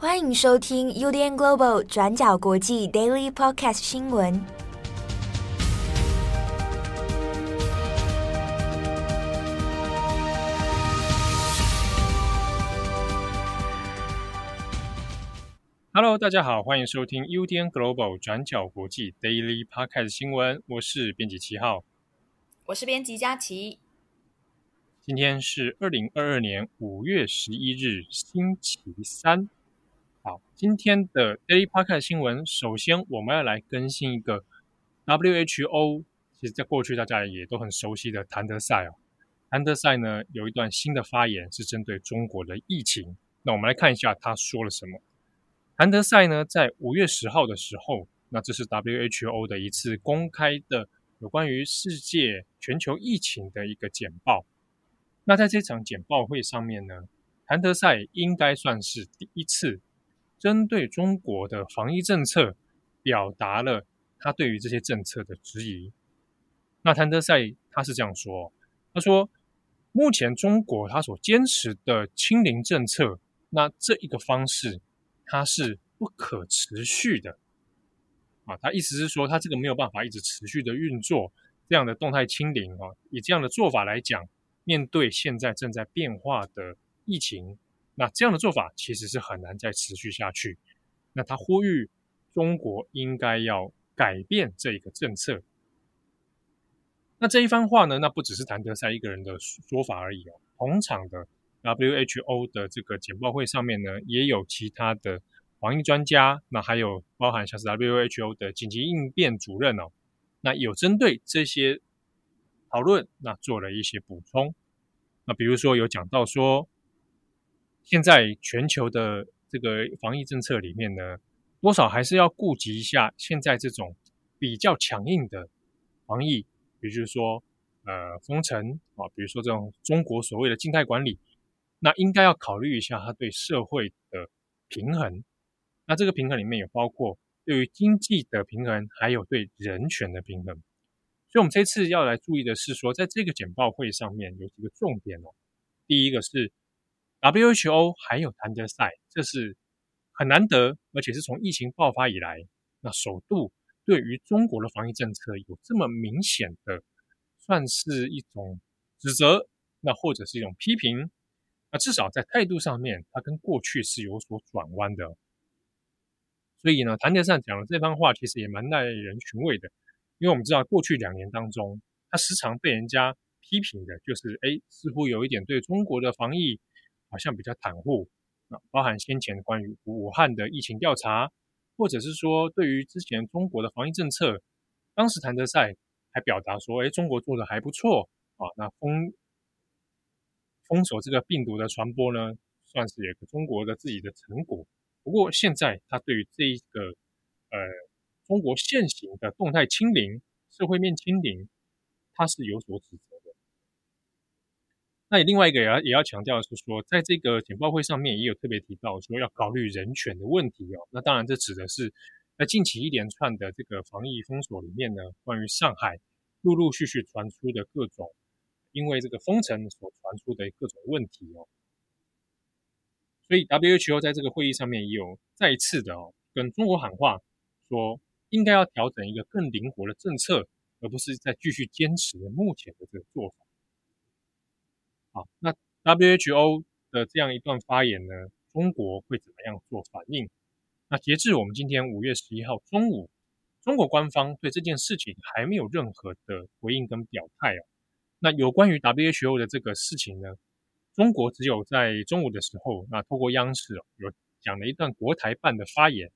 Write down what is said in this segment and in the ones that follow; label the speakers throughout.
Speaker 1: 欢迎收听 UDN Global 转角国际 Daily Podcast 新闻。
Speaker 2: Hello，大家好，欢迎收听 UDN Global 转角国际 Daily Podcast 新闻。我是编辑七号，
Speaker 3: 我是编辑佳琪。
Speaker 2: 今天是二零二二年五月十一日，星期三。好，今天的 Daily Park 新闻，首先我们要来更新一个 WHO，其实在过去大家也都很熟悉的谭德塞哦。谭德塞呢有一段新的发言是针对中国的疫情，那我们来看一下他说了什么。谭德塞呢在五月十号的时候，那这是 WHO 的一次公开的有关于世界全球疫情的一个简报。那在这场简报会上面呢，谭德塞应该算是第一次针对中国的防疫政策表达了他对于这些政策的质疑。那谭德塞他是这样说：“他说，目前中国他所坚持的清零政策，那这一个方式它是不可持续的。啊，他意思是说，他这个没有办法一直持续的运作这样的动态清零啊，以这样的做法来讲。”面对现在正在变化的疫情，那这样的做法其实是很难再持续下去。那他呼吁中国应该要改变这一个政策。那这一番话呢，那不只是谭德塞一个人的说法而已哦。同场的 WHO 的这个简报会上面呢，也有其他的防疫专家，那还有包含像是 WHO 的紧急应变主任哦，那有针对这些。讨论，那做了一些补充，那比如说有讲到说，现在全球的这个防疫政策里面呢，多少还是要顾及一下现在这种比较强硬的防疫，比如说呃封城啊，比如说这种中国所谓的静态管理，那应该要考虑一下它对社会的平衡，那这个平衡里面也包括对于经济的平衡，还有对人权的平衡。所以，我们这次要来注意的是说，在这个简报会上面有几个重点哦。第一个是 WHO 还有谭德塞，这是很难得，而且是从疫情爆发以来，那首度对于中国的防疫政策有这么明显的，算是一种指责，那或者是一种批评。那至少在态度上面，它跟过去是有所转弯的。所以呢，谭德塞讲的这番话，其实也蛮耐人寻味的。因为我们知道，过去两年当中，他时常被人家批评的，就是哎，似乎有一点对中国的防疫好像比较袒护啊，包含先前关于武汉的疫情调查，或者是说对于之前中国的防疫政策，当时谭德塞还表达说，哎，中国做的还不错啊，那封封锁这个病毒的传播呢，算是有个中国的自己的成果。不过现在他对于这一个呃。中国现行的动态清零、社会面清零，他是有所指责。那也另外一个也要也要强调的是说，在这个简报会上面也有特别提到说要考虑人权的问题哦。那当然，这指的是在近期一连串的这个防疫封锁里面呢，关于上海陆陆续续传出的各种因为这个封城所传出的各种问题哦。所以 WHO 在这个会议上面也有再一次的哦，跟中国喊话说。应该要调整一个更灵活的政策，而不是再继续坚持目前的这个做法。好，那 WHO 的这样一段发言呢，中国会怎么样做反应？那截至我们今天五月十一号中午，中国官方对这件事情还没有任何的回应跟表态哦。那有关于 WHO 的这个事情呢，中国只有在中午的时候，那透过央视哦，有讲了一段国台办的发言。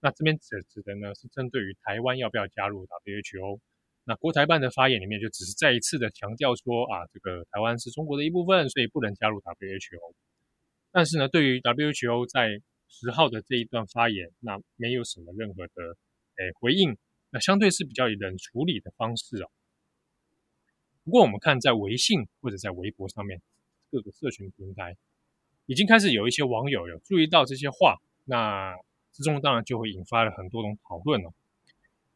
Speaker 2: 那这边指指的呢，是针对于台湾要不要加入 WHO。那国台办的发言里面就只是再一次的强调说啊，这个台湾是中国的一部分，所以不能加入 WHO。但是呢，对于 WHO 在十号的这一段发言，那没有什么任何的诶回应，那相对是比较冷处理的方式哦。不过我们看在微信或者在微博上面各个社群平台，已经开始有一些网友有注意到这些话，那。之中当然就会引发了很多种讨论了。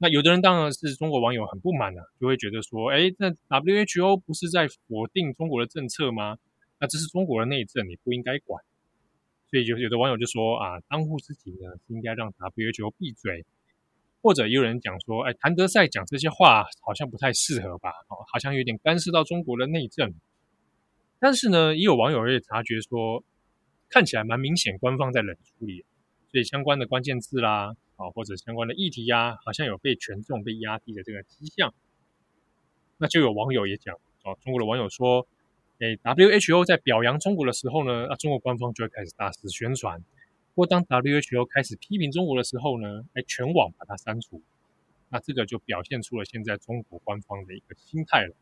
Speaker 2: 那有的人当然是中国网友很不满啊，就会觉得说：“哎，那 WHO 不是在否定中国的政策吗？那这是中国的内政，你不应该管。”所以就有的网友就说啊，当务之急呢是应该让 WHO 闭嘴，或者也有人讲说，哎，谭德赛讲这些话好像不太适合吧？好像有点干涉到中国的内政。但是呢，也有网友也察觉说，看起来蛮明显，官方在冷处理，所以相关的关键字啦，啊，或者相关的议题呀，好像有被权重被压低的这个迹象。那就有网友也讲，哦，中国的网友说，诶，WHO 在表扬中国的时候呢，啊，中国官方就会开始大肆宣传。或当 WHO 开始批评中国的时候呢，诶，全网把它删除。那这个就表现出了现在中国官方的一个心态了。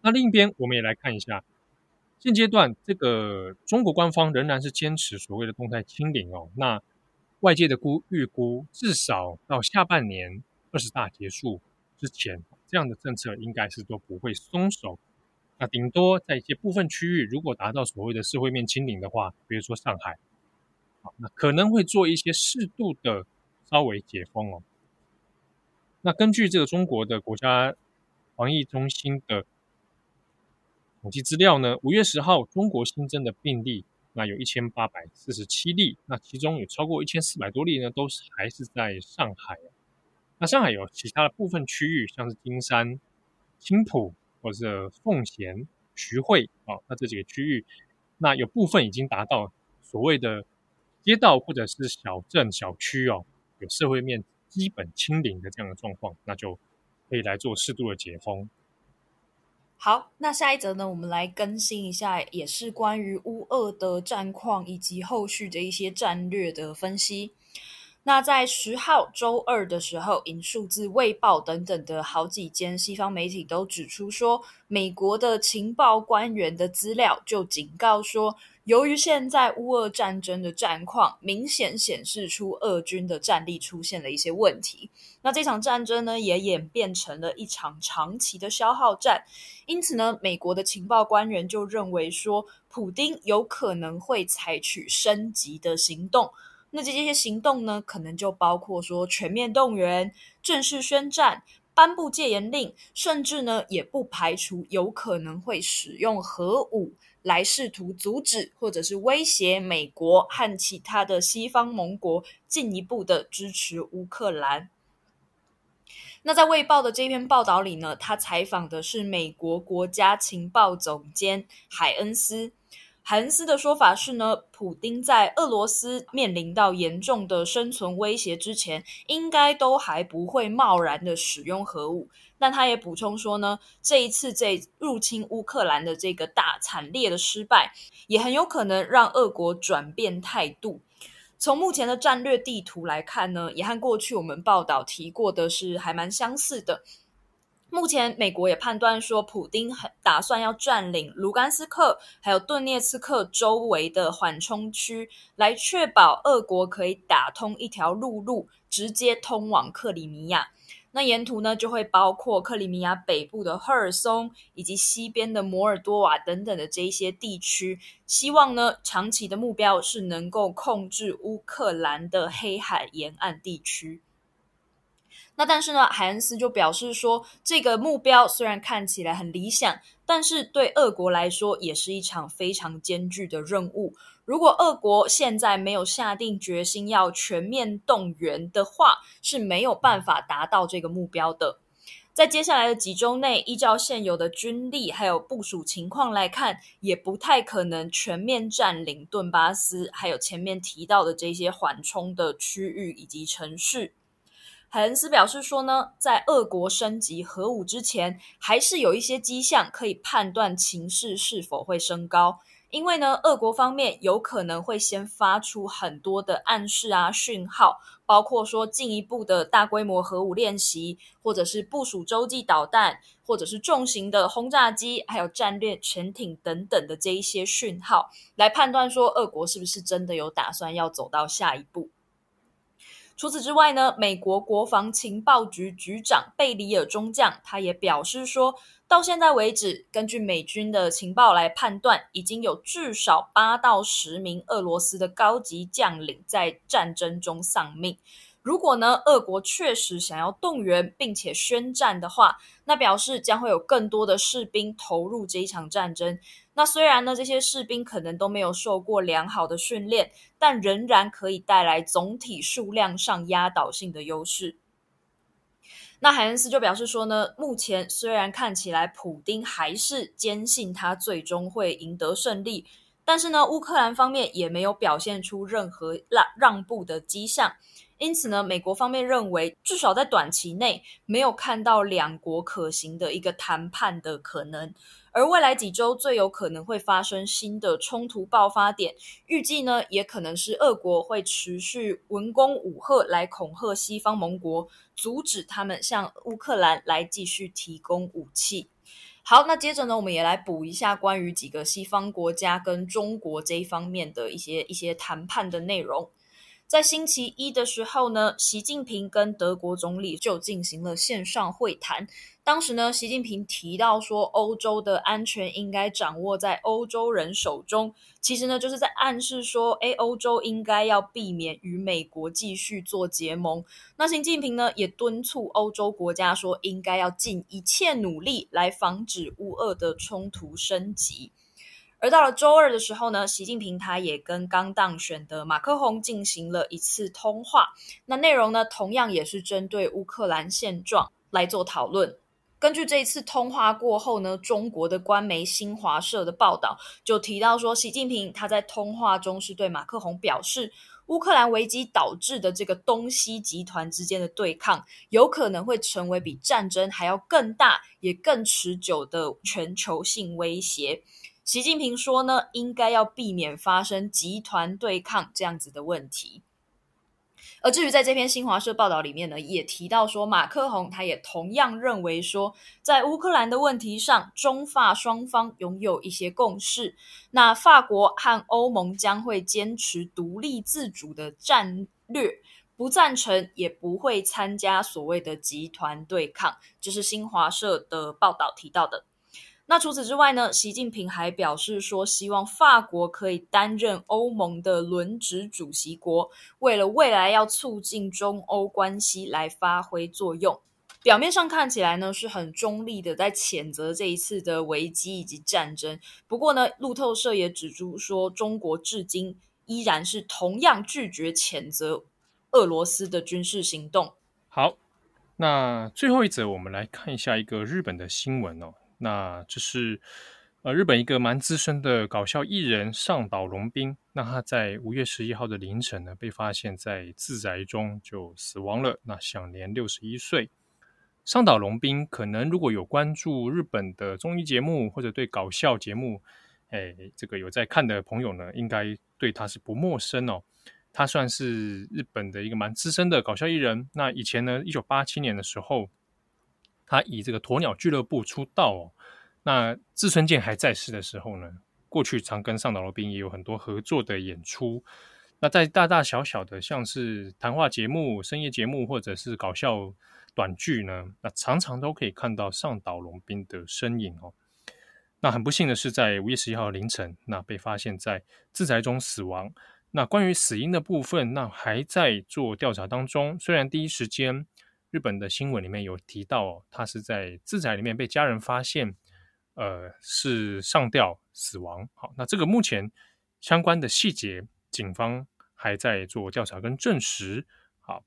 Speaker 2: 那另一边，我们也来看一下，现阶段这个中国官方仍然是坚持所谓的动态清零哦。那外界的估预估，至少到下半年二十大结束之前，这样的政策应该是都不会松手。那顶多在一些部分区域，如果达到所谓的社会面清零的话，比如说上海，好，那可能会做一些适度的稍微解封哦。那根据这个中国的国家防疫中心的。统计资料呢，五月十号，中国新增的病例，那有一千八百四十七例，那其中有超过一千四百多例呢，都是还是在上海。那上海有其他的部分区域，像是金山、青浦或者奉贤、徐汇啊，那这几个区域，那有部分已经达到所谓的街道或者是小镇小区哦，有社会面基本清零的这样的状况，那就可以来做适度的解封。
Speaker 3: 好，那下一则呢，我们来更新一下，也是关于乌俄的战况以及后续的一些战略的分析。那在十号周二的时候，引数字《卫报》等等的好几间西方媒体都指出说，美国的情报官员的资料就警告说，由于现在乌俄战争的战况明显显示出俄军的战力出现了一些问题，那这场战争呢也演变成了一场长期的消耗战。因此呢，美国的情报官员就认为说，普丁有可能会采取升级的行动。那这些行动呢，可能就包括说全面动员、正式宣战、颁布戒严令，甚至呢也不排除有可能会使用核武。来试图阻止或者是威胁美国和其他的西方盟国进一步的支持乌克兰。那在《卫报》的这篇报道里呢，他采访的是美国国家情报总监海恩斯。海恩斯的说法是呢，普丁在俄罗斯面临到严重的生存威胁之前，应该都还不会贸然的使用核武。但他也补充说呢，这一次这入侵乌克兰的这个大惨烈的失败，也很有可能让俄国转变态度。从目前的战略地图来看呢，也和过去我们报道提过的是还蛮相似的。目前，美国也判断说，普丁打算要占领卢甘斯克还有顿涅茨克周围的缓冲区，来确保俄国可以打通一条陆路，直接通往克里米亚。那沿途呢，就会包括克里米亚北部的赫尔松，以及西边的摩尔多瓦等等的这一些地区。希望呢，长期的目标是能够控制乌克兰的黑海沿岸地区。那但是呢，海恩斯就表示说，这个目标虽然看起来很理想，但是对俄国来说也是一场非常艰巨的任务。如果俄国现在没有下定决心要全面动员的话，是没有办法达到这个目标的。在接下来的几周内，依照现有的军力还有部署情况来看，也不太可能全面占领顿巴斯，还有前面提到的这些缓冲的区域以及城市。海恩斯表示说呢，在俄国升级核武之前，还是有一些迹象可以判断情势是否会升高。因为呢，俄国方面有可能会先发出很多的暗示啊、讯号，包括说进一步的大规模核武练习，或者是部署洲际导弹，或者是重型的轰炸机，还有战略潜艇等等的这一些讯号，来判断说俄国是不是真的有打算要走到下一步。除此之外呢，美国国防情报局局长贝里尔中将他也表示说，到现在为止，根据美军的情报来判断，已经有至少八到十名俄罗斯的高级将领在战争中丧命。如果呢，俄国确实想要动员并且宣战的话，那表示将会有更多的士兵投入这一场战争。那虽然呢，这些士兵可能都没有受过良好的训练，但仍然可以带来总体数量上压倒性的优势。那海恩斯就表示说呢，目前虽然看起来普丁还是坚信他最终会赢得胜利，但是呢，乌克兰方面也没有表现出任何让让步的迹象。因此呢，美国方面认为，至少在短期内没有看到两国可行的一个谈判的可能。而未来几周最有可能会发生新的冲突爆发点，预计呢，也可能是俄国会持续文攻武吓来恐吓西方盟国，阻止他们向乌克兰来继续提供武器。好，那接着呢，我们也来补一下关于几个西方国家跟中国这一方面的一些一些谈判的内容。在星期一的时候呢，习近平跟德国总理就进行了线上会谈。当时呢，习近平提到说，欧洲的安全应该掌握在欧洲人手中。其实呢，就是在暗示说，诶，欧洲应该要避免与美国继续做结盟。那习近平呢，也敦促欧洲国家说，应该要尽一切努力来防止乌俄的冲突升级。而到了周二的时候呢，习近平他也跟刚当选的马克宏进行了一次通话。那内容呢，同样也是针对乌克兰现状来做讨论。根据这一次通话过后呢，中国的官媒新华社的报道就提到说，习近平他在通话中是对马克宏表示，乌克兰危机导致的这个东西集团之间的对抗，有可能会成为比战争还要更大也更持久的全球性威胁。习近平说呢，应该要避免发生集团对抗这样子的问题。而至于在这篇新华社报道里面呢，也提到说，马克宏他也同样认为说，在乌克兰的问题上，中法双方拥有一些共识。那法国和欧盟将会坚持独立自主的战略，不赞成也不会参加所谓的集团对抗。这是新华社的报道提到的。那除此之外呢，习近平还表示说，希望法国可以担任欧盟的轮值主席国，为了未来要促进中欧关系来发挥作用。表面上看起来呢，是很中立的，在谴责这一次的危机以及战争。不过呢，路透社也指出说，中国至今依然是同样拒绝谴责俄罗斯的军事行动。
Speaker 2: 好，那最后一则，我们来看一下一个日本的新闻哦。那这是呃日本一个蛮资深的搞笑艺人上岛龙兵，那他在五月十一号的凌晨呢，被发现在自宅中就死亡了，那享年六十一岁。上岛龙兵可能如果有关注日本的综艺节目或者对搞笑节目，哎，这个有在看的朋友呢，应该对他是不陌生哦。他算是日本的一个蛮资深的搞笑艺人。那以前呢，一九八七年的时候。他以这个鸵鸟俱乐部出道哦，那志村健还在世的时候呢，过去常跟上岛龙兵也有很多合作的演出。那在大大小小的像是谈话节目、深夜节目或者是搞笑短剧呢，那常常都可以看到上岛龙兵的身影哦。那很不幸的是，在五月十一号凌晨，那被发现在自宅中死亡。那关于死因的部分，那还在做调查当中。虽然第一时间。日本的新闻里面有提到，哦，他是在自宅里面被家人发现，呃，是上吊死亡。好，那这个目前相关的细节，警方还在做调查跟证实。好，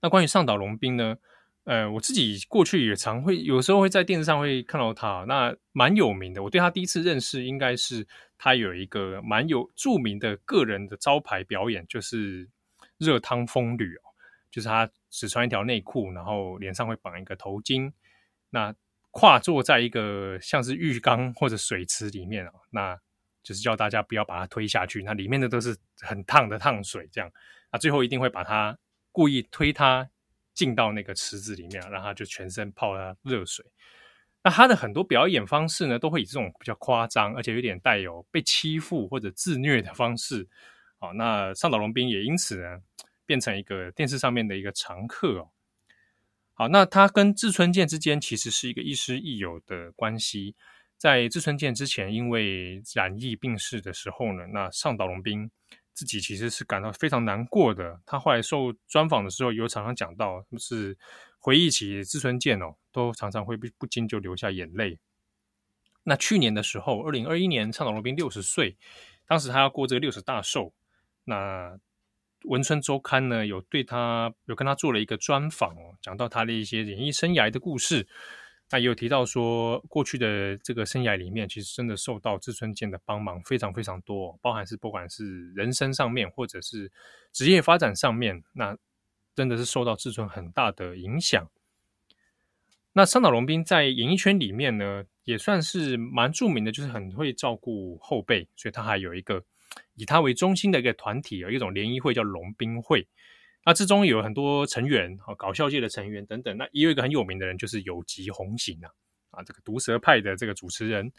Speaker 2: 那关于上岛龙兵呢？呃，我自己过去也常会有时候会在电视上会看到他，那蛮有名的。我对他第一次认识，应该是他有一个蛮有著名的个人的招牌表演，就是热汤风吕哦。就是他只穿一条内裤，然后脸上会绑一个头巾，那跨坐在一个像是浴缸或者水池里面啊，那就是叫大家不要把它推下去，那里面的都是很烫的烫水，这样，那最后一定会把它故意推它进到那个池子里面，让它就全身泡了热水。那他的很多表演方式呢，都会以这种比较夸张，而且有点带有被欺负或者自虐的方式。好，那上岛龙兵也因此呢。变成一个电视上面的一个常客哦。好，那他跟志村健之间其实是一个亦师亦友的关系。在志村健之前因为染疫病逝的时候呢，那上岛龙兵自己其实是感到非常难过的。他后来受专访的时候，有常常讲到，是回忆起志村健哦，都常常会不不禁就流下眼泪。那去年的时候，二零二一年，上岛龙兵六十岁，当时他要过这个六十大寿。那文春周刊呢，有对他有跟他做了一个专访哦，讲到他的一些演艺生涯的故事。那也有提到说，过去的这个生涯里面，其实真的受到志村健的帮忙非常非常多，包含是不管是人生上面，或者是职业发展上面，那真的是受到志村很大的影响。那长岛龙兵在演艺圈里面呢，也算是蛮著名的，就是很会照顾后辈，所以他还有一个以他为中心的一个团体，有一种联谊会叫龙兵会。那之中有很多成员，搞笑界的成员等等。那也有一个很有名的人，就是有吉弘行啊，啊，这个毒舌派的这个主持人。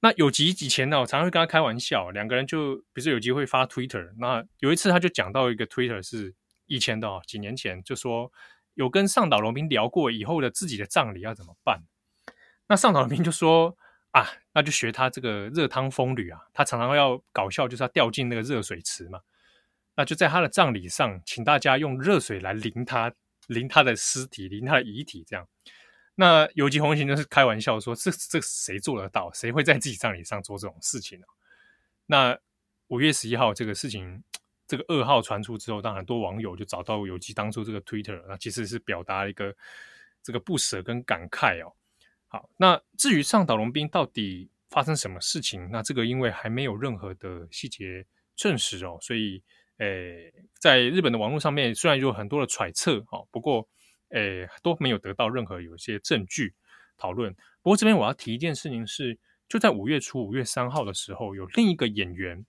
Speaker 2: 那有吉以前呢，我常常会跟他开玩笑，两个人就，比如说有吉会发 Twitter，那有一次他就讲到一个 Twitter 是以前的，几年前就说有跟上岛龙兵聊过以后的自己的葬礼要怎么办。那上岛龙兵就说啊，那就学他这个热汤风吕啊，他常常要搞笑，就是他掉进那个热水池嘛。那就在他的葬礼上，请大家用热水来淋他，淋他的尸体，淋他的遗体，这样。那有吉弘行就是开玩笑说：“这这谁做得到？谁会在自己葬礼上做这种事情呢？”那五月十一号这个事情，这个噩耗传出之后，当然很多网友就找到有吉当初这个 Twitter，那其实是表达一个这个不舍跟感慨哦。好，那至于上岛龙兵到底发生什么事情，那这个因为还没有任何的细节证实哦，所以。诶，在日本的网络上面，虽然有很多的揣测，哦，不过，诶，都没有得到任何有一些证据讨论。不过这边我要提一件事情是，就在五月初五月三号的时候，有另一个演员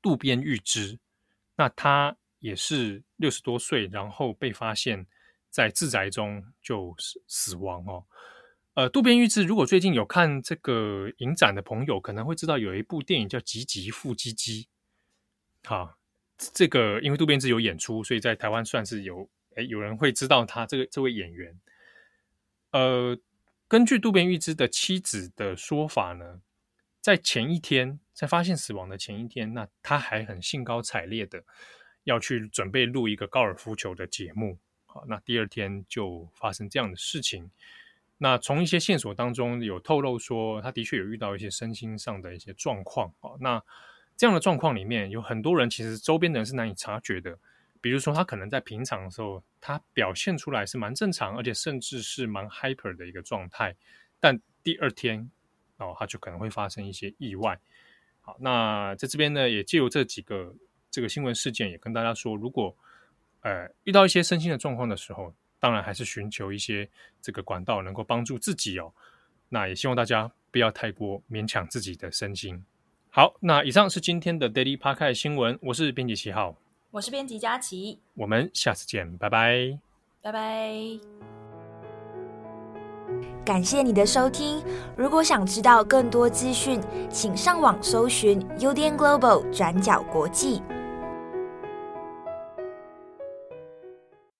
Speaker 2: 渡边裕之，那他也是六十多岁，然后被发现在自宅中就死死亡哦。呃，渡边裕之，如果最近有看这个影展的朋友，可能会知道有一部电影叫《吉吉富基基》，好。这个因为渡边之有演出，所以在台湾算是有诶有人会知道他这个这位演员。呃，根据渡边裕之的妻子的说法呢，在前一天在发现死亡的前一天，那他还很兴高采烈的要去准备录一个高尔夫球的节目。好，那第二天就发生这样的事情。那从一些线索当中有透露说，他的确有遇到一些身心上的一些状况。啊，那。这样的状况里面有很多人，其实周边的人是难以察觉的。比如说，他可能在平常的时候，他表现出来是蛮正常，而且甚至是蛮 hyper 的一个状态。但第二天，哦，他就可能会发生一些意外。好，那在这边呢，也借由这几个这个新闻事件，也跟大家说，如果呃遇到一些身心的状况的时候，当然还是寻求一些这个管道，能够帮助自己哦。那也希望大家不要太过勉强自己的身心。好，那以上是今天的 Daily Podcast 新闻。我是编辑七号，
Speaker 3: 我是编辑佳琪，
Speaker 2: 我们下次见，拜拜，
Speaker 3: 拜拜。
Speaker 1: 感谢你的收听。如果想知道更多资讯，请上网搜寻 UDN Global 转角国际。